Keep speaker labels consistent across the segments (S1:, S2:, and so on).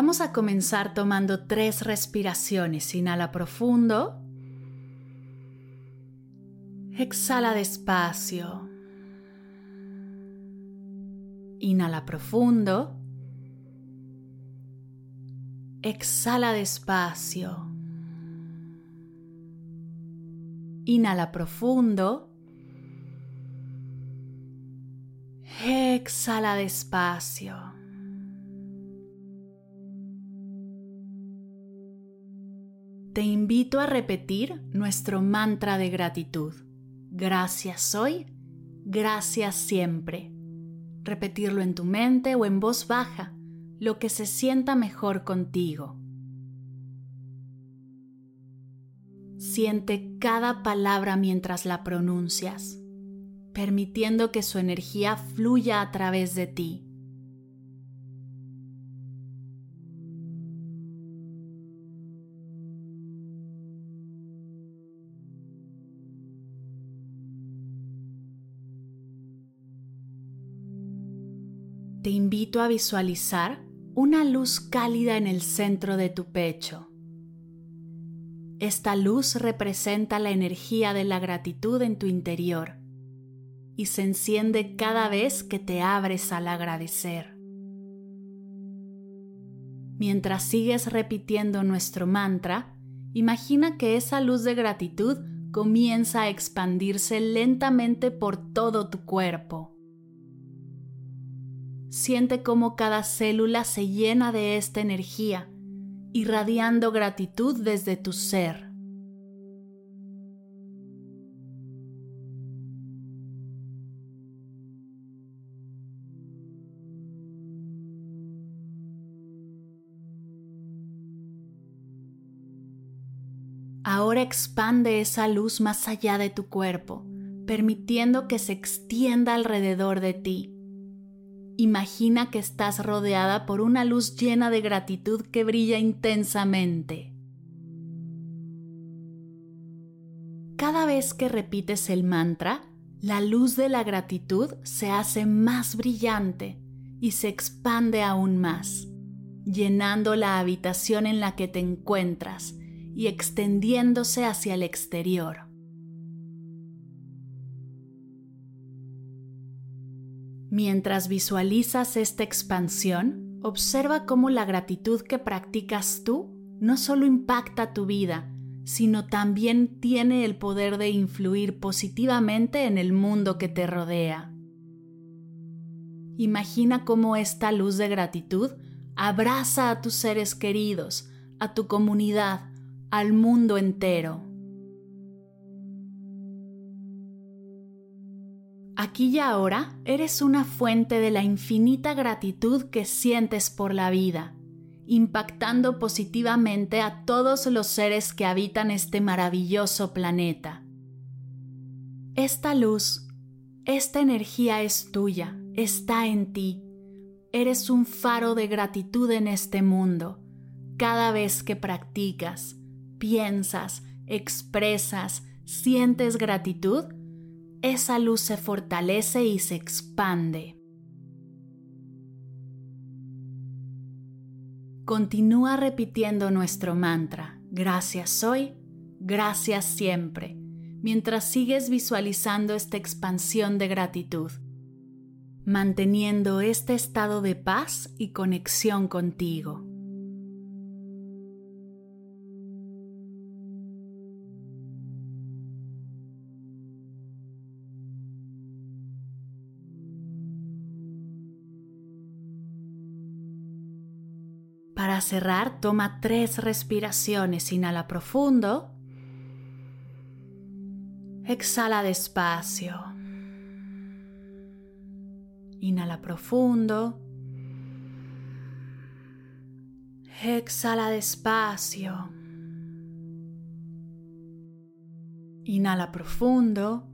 S1: Vamos a comenzar tomando tres respiraciones. Inhala profundo. Exhala despacio. Inhala profundo. Exhala despacio. Inhala profundo. Exhala despacio. Te invito a repetir nuestro mantra de gratitud. Gracias hoy, gracias siempre. Repetirlo en tu mente o en voz baja, lo que se sienta mejor contigo. Siente cada palabra mientras la pronuncias, permitiendo que su energía fluya a través de ti. Te invito a visualizar una luz cálida en el centro de tu pecho. Esta luz representa la energía de la gratitud en tu interior y se enciende cada vez que te abres al agradecer. Mientras sigues repitiendo nuestro mantra, imagina que esa luz de gratitud comienza a expandirse lentamente por todo tu cuerpo Siente cómo cada célula se llena de esta energía, irradiando gratitud desde tu ser. Ahora expande esa luz más allá de tu cuerpo, permitiendo que se extienda alrededor de ti Imagina que estás rodeada por una luz llena de gratitud que brilla intensamente. Cada vez que repites el mantra, la luz de la gratitud se hace más brillante y se expande aún más, llenando la habitación en la que te encuentras y extendiéndose hacia el exterior. Mientras visualizas esta expansión, observa cómo la gratitud que practicas tú no solo impacta tu vida, sino también tiene el poder de influir positivamente en el mundo que te rodea. Imagina cómo esta luz de gratitud abraza a tus seres queridos, a tu comunidad, al mundo entero. Aquí y ahora eres una fuente de la infinita gratitud que sientes por la vida, impactando positivamente a todos los seres que habitan este maravilloso planeta. Esta luz, esta energía es tuya, está en ti. Eres un faro de gratitud en este mundo. Cada vez que practicas, piensas, expresas, sientes gratitud, esa luz se fortalece y se expande. Continúa repitiendo nuestro mantra, gracias hoy, gracias siempre, mientras sigues visualizando esta expansión de gratitud, manteniendo este estado de paz y conexión contigo. Cerrar, toma tres respiraciones. Inhala profundo. Exhala despacio. Inhala profundo. Exhala despacio. Inhala profundo.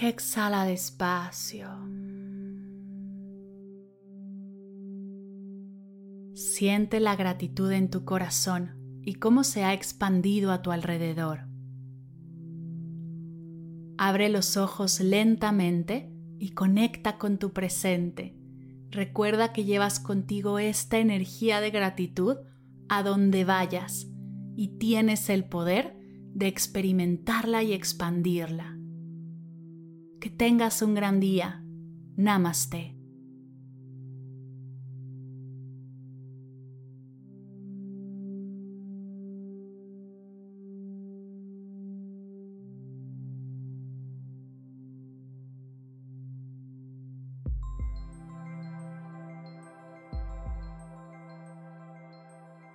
S1: Exhala despacio. Siente la gratitud en tu corazón y cómo se ha expandido a tu alrededor. Abre los ojos lentamente y conecta con tu presente. Recuerda que llevas contigo esta energía de gratitud a donde vayas y tienes el poder de experimentarla y expandirla. Que tengas un gran día. Namaste.